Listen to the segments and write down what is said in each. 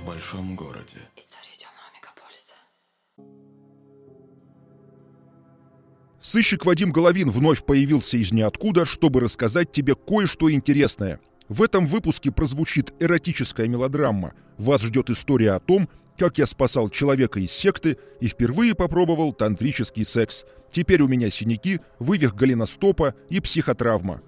в большом городе. История темного мегаполиса. Сыщик Вадим Головин вновь появился из ниоткуда, чтобы рассказать тебе кое-что интересное. В этом выпуске прозвучит эротическая мелодрама. Вас ждет история о том, как я спасал человека из секты и впервые попробовал тантрический секс. Теперь у меня синяки, вывих голеностопа и психотравма.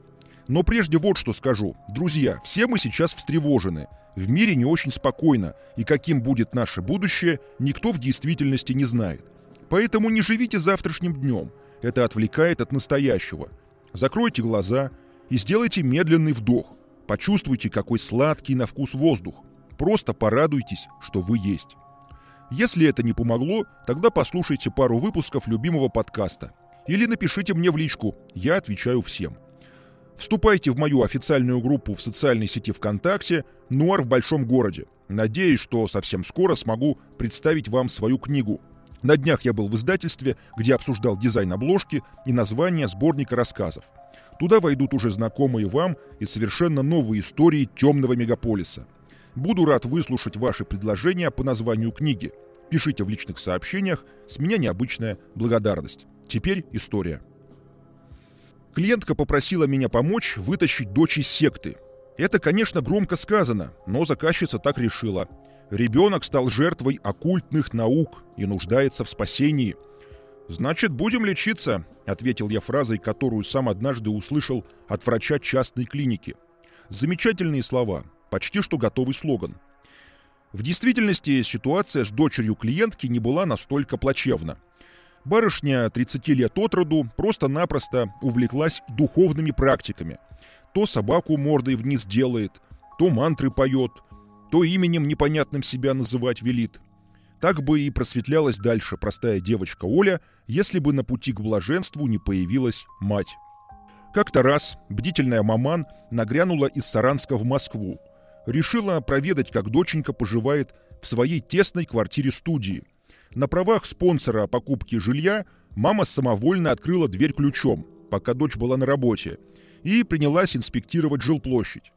Но прежде вот что скажу. Друзья, все мы сейчас встревожены. В мире не очень спокойно, и каким будет наше будущее, никто в действительности не знает. Поэтому не живите завтрашним днем. Это отвлекает от настоящего. Закройте глаза и сделайте медленный вдох. Почувствуйте, какой сладкий на вкус воздух. Просто порадуйтесь, что вы есть. Если это не помогло, тогда послушайте пару выпусков любимого подкаста. Или напишите мне в личку, я отвечаю всем. Вступайте в мою официальную группу в социальной сети ВКонтакте «Нуар в большом городе». Надеюсь, что совсем скоро смогу представить вам свою книгу. На днях я был в издательстве, где обсуждал дизайн обложки и название сборника рассказов. Туда войдут уже знакомые вам и совершенно новые истории темного мегаполиса. Буду рад выслушать ваши предложения по названию книги. Пишите в личных сообщениях, с меня необычная благодарность. Теперь история. Клиентка попросила меня помочь вытащить дочь из секты. Это, конечно, громко сказано, но заказчица так решила. Ребенок стал жертвой оккультных наук и нуждается в спасении. «Значит, будем лечиться», — ответил я фразой, которую сам однажды услышал от врача частной клиники. Замечательные слова, почти что готовый слоган. В действительности ситуация с дочерью клиентки не была настолько плачевна. Барышня 30 лет от роду просто-напросто увлеклась духовными практиками. То собаку мордой вниз делает, то мантры поет, то именем непонятным себя называть велит. Так бы и просветлялась дальше простая девочка Оля, если бы на пути к блаженству не появилась мать. Как-то раз бдительная маман нагрянула из Саранска в Москву. Решила проведать, как доченька поживает в своей тесной квартире-студии. На правах спонсора покупки жилья мама самовольно открыла дверь ключом, пока дочь была на работе, и принялась инспектировать жилплощадь.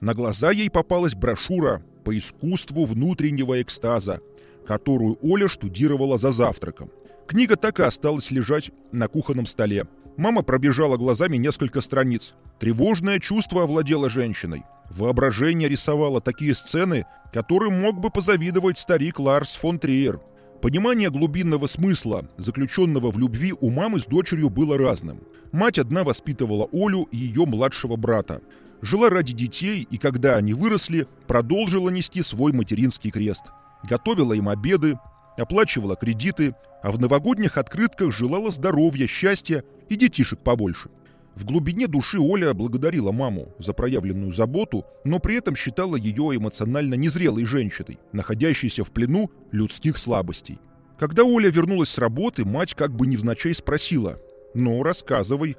На глаза ей попалась брошюра по искусству внутреннего экстаза, которую Оля штудировала за завтраком. Книга так и осталась лежать на кухонном столе. Мама пробежала глазами несколько страниц. Тревожное чувство овладело женщиной. Воображение рисовало такие сцены, которым мог бы позавидовать старик Ларс фон Триер – Понимание глубинного смысла, заключенного в любви, у мамы с дочерью было разным. Мать одна воспитывала Олю и ее младшего брата. Жила ради детей и, когда они выросли, продолжила нести свой материнский крест. Готовила им обеды, оплачивала кредиты, а в новогодних открытках желала здоровья, счастья и детишек побольше. В глубине души Оля благодарила маму за проявленную заботу, но при этом считала ее эмоционально незрелой женщиной, находящейся в плену людских слабостей. Когда Оля вернулась с работы, мать как бы невзначай спросила «Ну, рассказывай,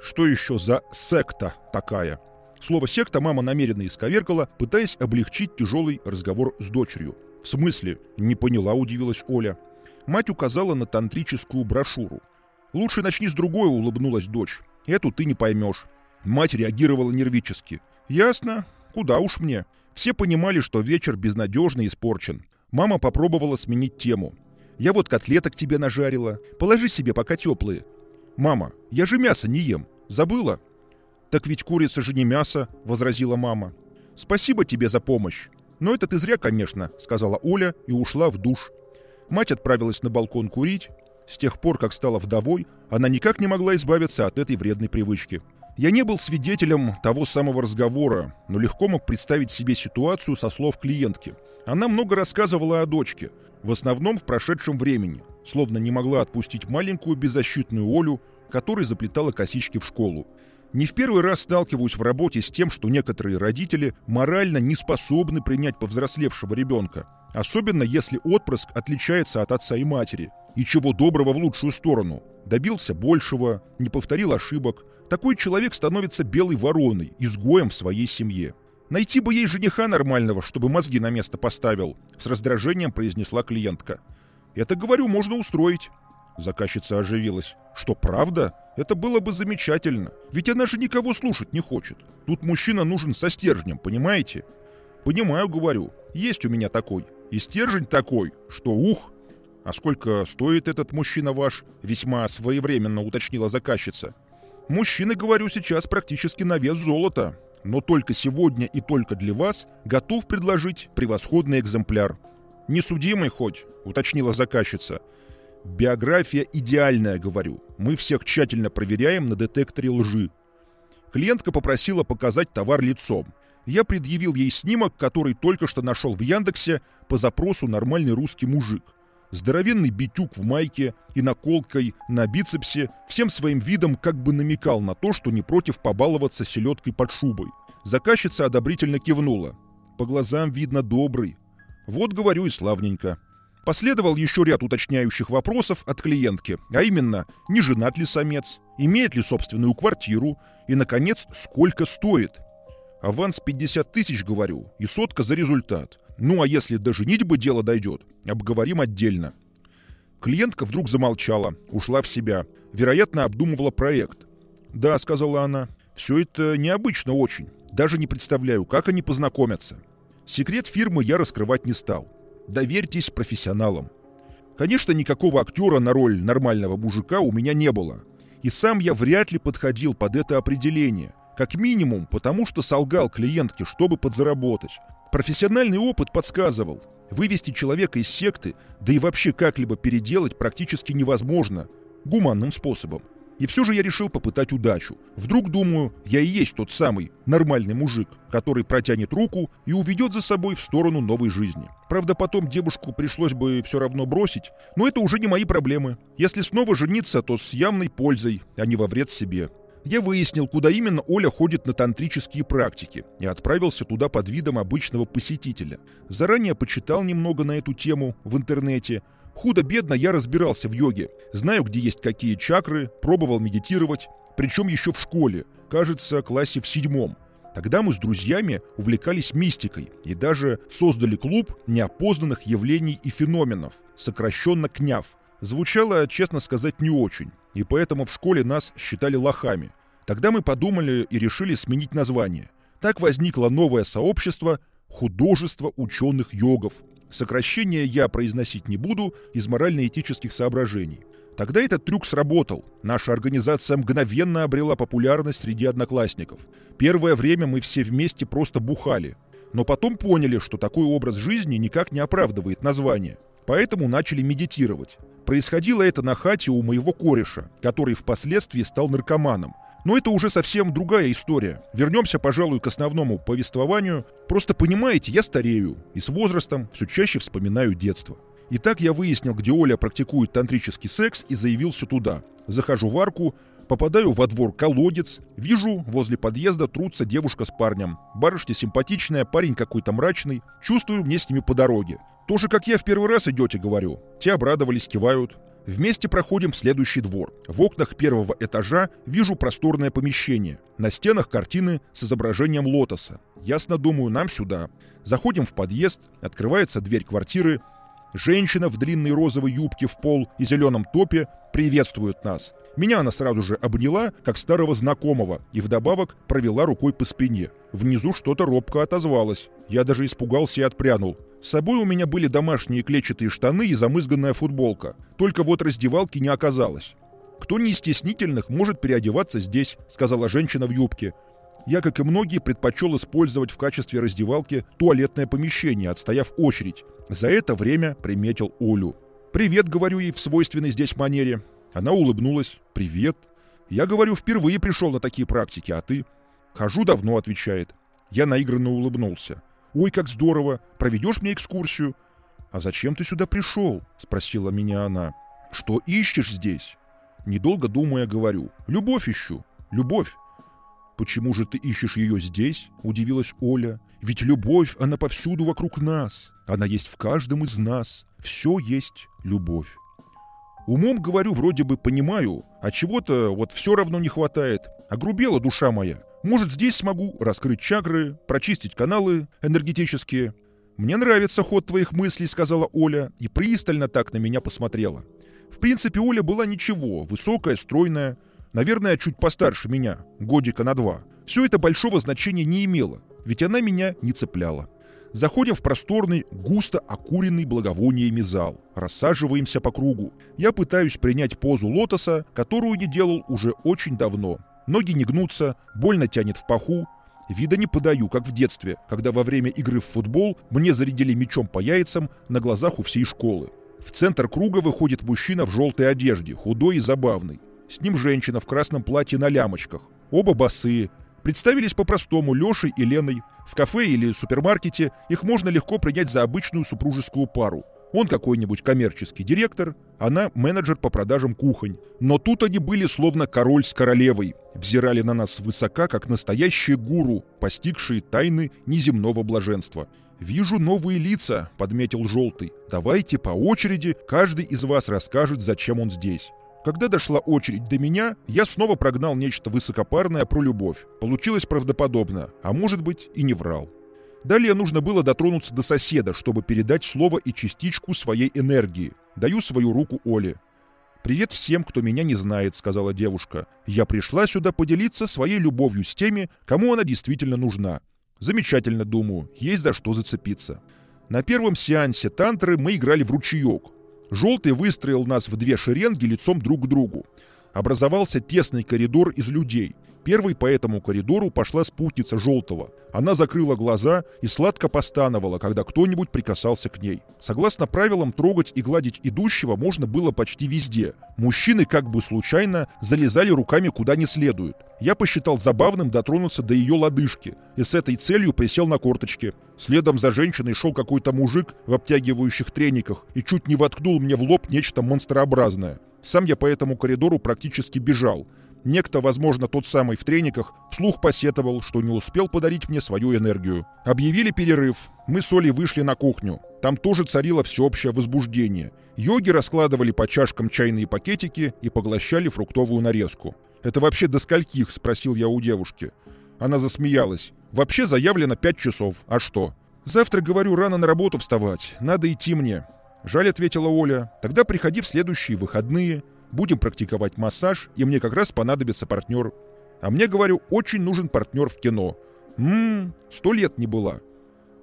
что еще за секта такая?» Слово «секта» мама намеренно исковеркала, пытаясь облегчить тяжелый разговор с дочерью. «В смысле?» — не поняла, удивилась Оля. Мать указала на тантрическую брошюру. «Лучше начни с другой», — улыбнулась дочь. Эту ты не поймешь. Мать реагировала нервически. Ясно. Куда уж мне. Все понимали, что вечер безнадежно испорчен. Мама попробовала сменить тему. Я вот котлеток тебе нажарила. Положи себе пока теплые. Мама, я же мясо не ем. Забыла? Так ведь курица же не мясо, возразила мама. Спасибо тебе за помощь. Но это ты зря, конечно, сказала Оля и ушла в душ. Мать отправилась на балкон курить, с тех пор, как стала вдовой, она никак не могла избавиться от этой вредной привычки. Я не был свидетелем того самого разговора, но легко мог представить себе ситуацию со слов клиентки. Она много рассказывала о дочке, в основном в прошедшем времени, словно не могла отпустить маленькую беззащитную Олю, которая заплетала косички в школу. Не в первый раз сталкиваюсь в работе с тем, что некоторые родители морально не способны принять повзрослевшего ребенка, особенно если отпрыск отличается от отца и матери, и чего доброго в лучшую сторону. Добился большего, не повторил ошибок. Такой человек становится белой вороной, изгоем в своей семье. Найти бы ей жениха нормального, чтобы мозги на место поставил, с раздражением произнесла клиентка. Это, говорю, можно устроить. Заказчица оживилась. Что, правда? Это было бы замечательно. Ведь она же никого слушать не хочет. Тут мужчина нужен со стержнем, понимаете? Понимаю, говорю, есть у меня такой. И стержень такой, что ух. А сколько стоит этот мужчина ваш? Весьма своевременно уточнила заказчица. Мужчина, говорю, сейчас практически на вес золота. Но только сегодня и только для вас готов предложить превосходный экземпляр. «Несудимый хоть», — уточнила заказчица. «Биография идеальная, говорю. Мы всех тщательно проверяем на детекторе лжи». Клиентка попросила показать товар лицом. Я предъявил ей снимок, который только что нашел в Яндексе по запросу «Нормальный русский мужик». Здоровенный битюк в майке и наколкой на бицепсе всем своим видом как бы намекал на то, что не против побаловаться селедкой под шубой. Заказчица одобрительно кивнула. По глазам видно добрый. Вот говорю и славненько. Последовал еще ряд уточняющих вопросов от клиентки, а именно, не женат ли самец, имеет ли собственную квартиру и, наконец, сколько стоит. Аванс 50 тысяч, говорю, и сотка за результат. Ну а если до женитьбы дело дойдет, обговорим отдельно. Клиентка вдруг замолчала, ушла в себя. Вероятно, обдумывала проект. «Да», — сказала она, — «все это необычно очень. Даже не представляю, как они познакомятся». Секрет фирмы я раскрывать не стал. Доверьтесь профессионалам. Конечно, никакого актера на роль нормального мужика у меня не было. И сам я вряд ли подходил под это определение. Как минимум, потому что солгал клиентке, чтобы подзаработать. Профессиональный опыт подсказывал, вывести человека из секты, да и вообще как-либо переделать практически невозможно, гуманным способом. И все же я решил попытать удачу. Вдруг, думаю, я и есть тот самый нормальный мужик, который протянет руку и уведет за собой в сторону новой жизни. Правда, потом девушку пришлось бы все равно бросить, но это уже не мои проблемы. Если снова жениться, то с явной пользой, а не во вред себе. Я выяснил, куда именно Оля ходит на тантрические практики и отправился туда под видом обычного посетителя. Заранее почитал немного на эту тему в интернете. Худо-бедно я разбирался в йоге. Знаю, где есть какие чакры, пробовал медитировать, причем еще в школе, кажется, классе в седьмом. Тогда мы с друзьями увлекались мистикой и даже создали клуб неопознанных явлений и феноменов, сокращенно КНЯВ. Звучало, честно сказать, не очень и поэтому в школе нас считали лохами. Тогда мы подумали и решили сменить название. Так возникло новое сообщество «Художество ученых йогов». Сокращение я произносить не буду из морально-этических соображений. Тогда этот трюк сработал. Наша организация мгновенно обрела популярность среди одноклассников. Первое время мы все вместе просто бухали. Но потом поняли, что такой образ жизни никак не оправдывает название. Поэтому начали медитировать. Происходило это на хате у моего кореша, который впоследствии стал наркоманом. Но это уже совсем другая история. Вернемся, пожалуй, к основному повествованию. Просто понимаете, я старею, и с возрастом все чаще вспоминаю детство. Итак, я выяснил, где Оля практикует тантрический секс и заявился туда. Захожу в арку, попадаю во двор колодец, вижу, возле подъезда трутся девушка с парнем. Барышня симпатичная, парень какой-то мрачный. Чувствую, мне с ними по дороге. Тоже как я в первый раз идете, говорю. Те обрадовались, кивают. Вместе проходим в следующий двор. В окнах первого этажа вижу просторное помещение. На стенах картины с изображением лотоса. Ясно думаю, нам сюда. Заходим в подъезд, открывается дверь квартиры. Женщина в длинной розовой юбке в пол и зеленом топе приветствует нас. Меня она сразу же обняла, как старого знакомого, и вдобавок провела рукой по спине. Внизу что-то робко отозвалось. Я даже испугался и отпрянул. С собой у меня были домашние клетчатые штаны и замызганная футболка. Только вот раздевалки не оказалось. «Кто не из стеснительных, может переодеваться здесь», — сказала женщина в юбке. Я, как и многие, предпочел использовать в качестве раздевалки туалетное помещение, отстояв очередь. За это время приметил Олю. «Привет», — говорю ей в свойственной здесь манере. Она улыбнулась. «Привет». Я говорю, впервые пришел на такие практики, а ты? «Хожу давно», — отвечает. Я наигранно улыбнулся. «Ой, как здорово! Проведешь мне экскурсию?» «А зачем ты сюда пришел?» — спросила меня она. «Что ищешь здесь?» Недолго думая, говорю. «Любовь ищу. Любовь». «Почему же ты ищешь ее здесь?» — удивилась Оля. «Ведь любовь, она повсюду вокруг нас. Она есть в каждом из нас. Все есть любовь». Умом, говорю, вроде бы понимаю, а чего-то вот все равно не хватает. Огрубела душа моя. Может, здесь смогу раскрыть чакры, прочистить каналы энергетические. «Мне нравится ход твоих мыслей», — сказала Оля, и пристально так на меня посмотрела. В принципе, Оля была ничего, высокая, стройная, наверное, чуть постарше меня, годика на два. Все это большого значения не имело, ведь она меня не цепляла. Заходим в просторный, густо окуренный благовониями зал. Рассаживаемся по кругу. Я пытаюсь принять позу лотоса, которую не делал уже очень давно. Ноги не гнутся, больно тянет в паху. Вида не подаю, как в детстве, когда во время игры в футбол мне зарядили мечом по яйцам на глазах у всей школы. В центр круга выходит мужчина в желтой одежде, худой и забавный. С ним женщина в красном платье на лямочках. Оба босые, Представились по-простому Лешей и Леной. В кафе или супермаркете их можно легко принять за обычную супружескую пару. Он какой-нибудь коммерческий директор, она менеджер по продажам кухонь. Но тут они были словно король с королевой. Взирали на нас свысока, как настоящие гуру, постигшие тайны неземного блаженства. «Вижу новые лица», — подметил Желтый. «Давайте по очереди каждый из вас расскажет, зачем он здесь». Когда дошла очередь до меня, я снова прогнал нечто высокопарное про любовь. Получилось правдоподобно, а может быть и не врал. Далее нужно было дотронуться до соседа, чтобы передать слово и частичку своей энергии. Даю свою руку Оле. «Привет всем, кто меня не знает», — сказала девушка. «Я пришла сюда поделиться своей любовью с теми, кому она действительно нужна. Замечательно, думаю, есть за что зацепиться». На первом сеансе тантры мы играли в ручеек. Желтый выстроил нас в две шеренги лицом друг к другу. Образовался тесный коридор из людей. Первой по этому коридору пошла спутница Желтого. Она закрыла глаза и сладко постановала, когда кто-нибудь прикасался к ней. Согласно правилам, трогать и гладить идущего можно было почти везде. Мужчины как бы случайно залезали руками куда не следует. Я посчитал забавным дотронуться до ее лодыжки и с этой целью присел на корточки. Следом за женщиной шел какой-то мужик в обтягивающих трениках и чуть не воткнул мне в лоб нечто монстрообразное. Сам я по этому коридору практически бежал. Некто, возможно, тот самый в трениках, вслух посетовал, что не успел подарить мне свою энергию. Объявили перерыв. Мы с Олей вышли на кухню. Там тоже царило всеобщее возбуждение. Йоги раскладывали по чашкам чайные пакетики и поглощали фруктовую нарезку. «Это вообще до скольких?» – спросил я у девушки. Она засмеялась. «Вообще заявлено пять часов. А что?» «Завтра, говорю, рано на работу вставать. Надо идти мне». «Жаль», — ответила Оля. «Тогда приходи в следующие выходные. Будем практиковать массаж, и мне как раз понадобится партнер. А мне, говорю, очень нужен партнер в кино. Ммм, сто лет не была.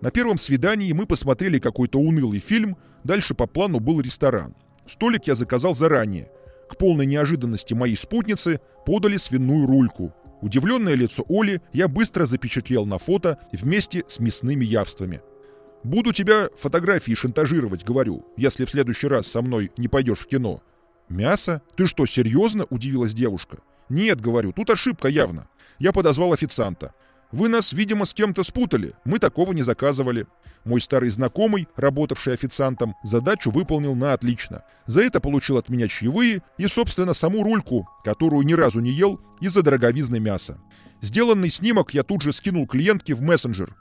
На первом свидании мы посмотрели какой-то унылый фильм, дальше по плану был ресторан. Столик я заказал заранее. К полной неожиданности моей спутницы подали свиную рульку. Удивленное лицо Оли я быстро запечатлел на фото вместе с мясными явствами. «Буду тебя фотографии шантажировать, говорю, если в следующий раз со мной не пойдешь в кино. «Мясо? Ты что, серьезно?» – удивилась девушка. «Нет, — говорю, — тут ошибка явно. Я подозвал официанта. Вы нас, видимо, с кем-то спутали. Мы такого не заказывали. Мой старый знакомый, работавший официантом, задачу выполнил на отлично. За это получил от меня чаевые и, собственно, саму рульку, которую ни разу не ел из-за дороговизны мяса. Сделанный снимок я тут же скинул клиентке в мессенджер.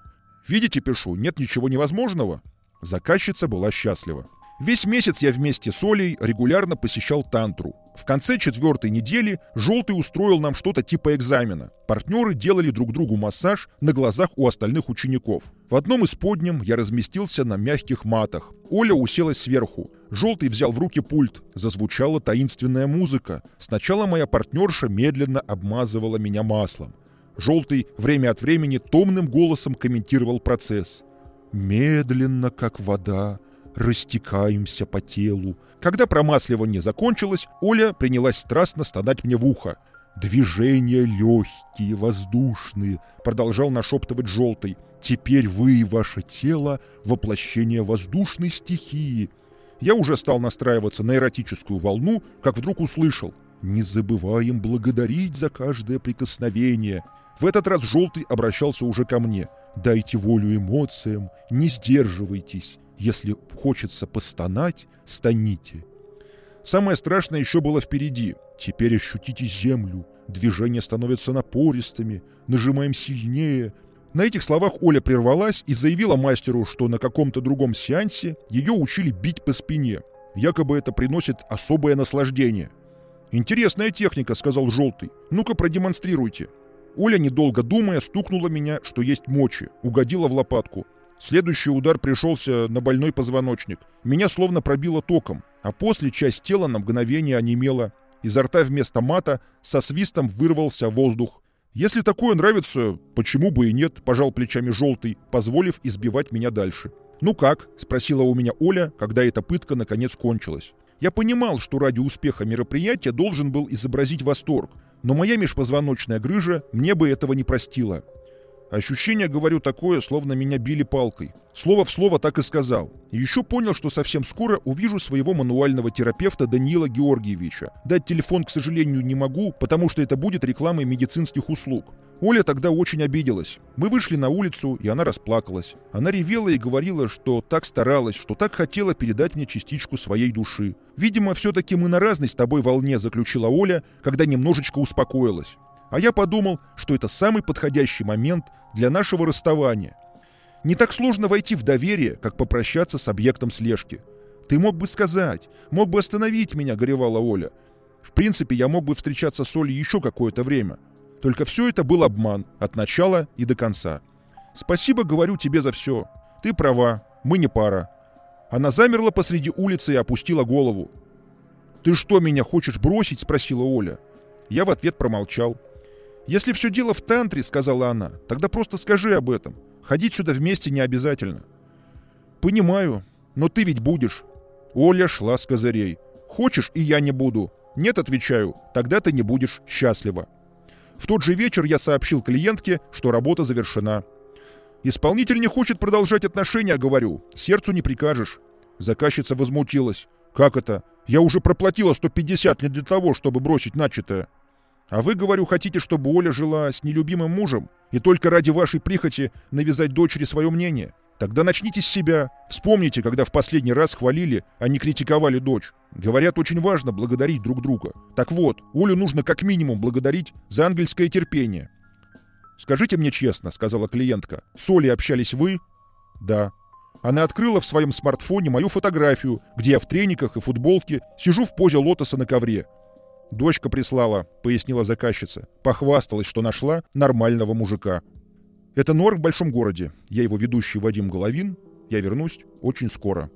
Видите, пишу, нет ничего невозможного. Заказчица была счастлива. Весь месяц я вместе с Олей регулярно посещал тантру. В конце четвертой недели Желтый устроил нам что-то типа экзамена. Партнеры делали друг другу массаж на глазах у остальных учеников. В одном из подням я разместился на мягких матах. Оля уселась сверху. Желтый взял в руки пульт. Зазвучала таинственная музыка. Сначала моя партнерша медленно обмазывала меня маслом. Желтый время от времени томным голосом комментировал процесс. «Медленно, как вода, растекаемся по телу. Когда промасливание закончилось, Оля принялась страстно стонать мне в ухо. «Движения легкие, воздушные», — продолжал нашептывать желтый. «Теперь вы и ваше тело — воплощение воздушной стихии». Я уже стал настраиваться на эротическую волну, как вдруг услышал. «Не забываем благодарить за каждое прикосновение». В этот раз желтый обращался уже ко мне. «Дайте волю эмоциям, не сдерживайтесь. Если хочется постонать, станите. Самое страшное еще было впереди. Теперь ощутите землю. Движения становятся напористыми. Нажимаем сильнее. На этих словах Оля прервалась и заявила мастеру, что на каком-то другом сеансе ее учили бить по спине. Якобы это приносит особое наслаждение. «Интересная техника», — сказал Желтый. «Ну-ка продемонстрируйте». Оля, недолго думая, стукнула меня, что есть мочи, угодила в лопатку. Следующий удар пришелся на больной позвоночник. Меня словно пробило током, а после часть тела на мгновение онемела. Изо рта вместо мата со свистом вырвался воздух. Если такое нравится, почему бы и нет, пожал плечами желтый, позволив избивать меня дальше. «Ну как?» – спросила у меня Оля, когда эта пытка наконец кончилась. Я понимал, что ради успеха мероприятия должен был изобразить восторг, но моя межпозвоночная грыжа мне бы этого не простила. Ощущение, говорю, такое, словно меня били палкой. Слово в слово так и сказал. Еще понял, что совсем скоро увижу своего мануального терапевта Даниила Георгиевича. Дать телефон, к сожалению, не могу, потому что это будет рекламой медицинских услуг. Оля тогда очень обиделась. Мы вышли на улицу, и она расплакалась. Она ревела и говорила, что так старалась, что так хотела передать мне частичку своей души. Видимо, все-таки мы на разной с тобой волне, заключила Оля, когда немножечко успокоилась. А я подумал, что это самый подходящий момент для нашего расставания. Не так сложно войти в доверие, как попрощаться с объектом слежки. Ты мог бы сказать, мог бы остановить меня, горевала Оля. В принципе, я мог бы встречаться с Олей еще какое-то время. Только все это был обман, от начала и до конца. Спасибо, говорю тебе за все. Ты права, мы не пара. Она замерла посреди улицы и опустила голову. «Ты что, меня хочешь бросить?» – спросила Оля. Я в ответ промолчал. «Если все дело в тантре, — сказала она, — тогда просто скажи об этом. Ходить сюда вместе не обязательно». «Понимаю, но ты ведь будешь». Оля шла с козырей. «Хочешь, и я не буду». «Нет, — отвечаю, — тогда ты не будешь счастлива». В тот же вечер я сообщил клиентке, что работа завершена. «Исполнитель не хочет продолжать отношения, — говорю. Сердцу не прикажешь». Заказчица возмутилась. «Как это? Я уже проплатила 150 не для того, чтобы бросить начатое». А вы, говорю, хотите, чтобы Оля жила с нелюбимым мужем и только ради вашей прихоти навязать дочери свое мнение? Тогда начните с себя. Вспомните, когда в последний раз хвалили, а не критиковали дочь. Говорят, очень важно благодарить друг друга. Так вот, Олю нужно как минимум благодарить за ангельское терпение. «Скажите мне честно», — сказала клиентка, — «с Олей общались вы?» «Да». Она открыла в своем смартфоне мою фотографию, где я в трениках и футболке сижу в позе лотоса на ковре. «Дочка прислала», — пояснила заказчица. Похвасталась, что нашла нормального мужика. Это Норк в большом городе. Я его ведущий Вадим Головин. Я вернусь очень скоро.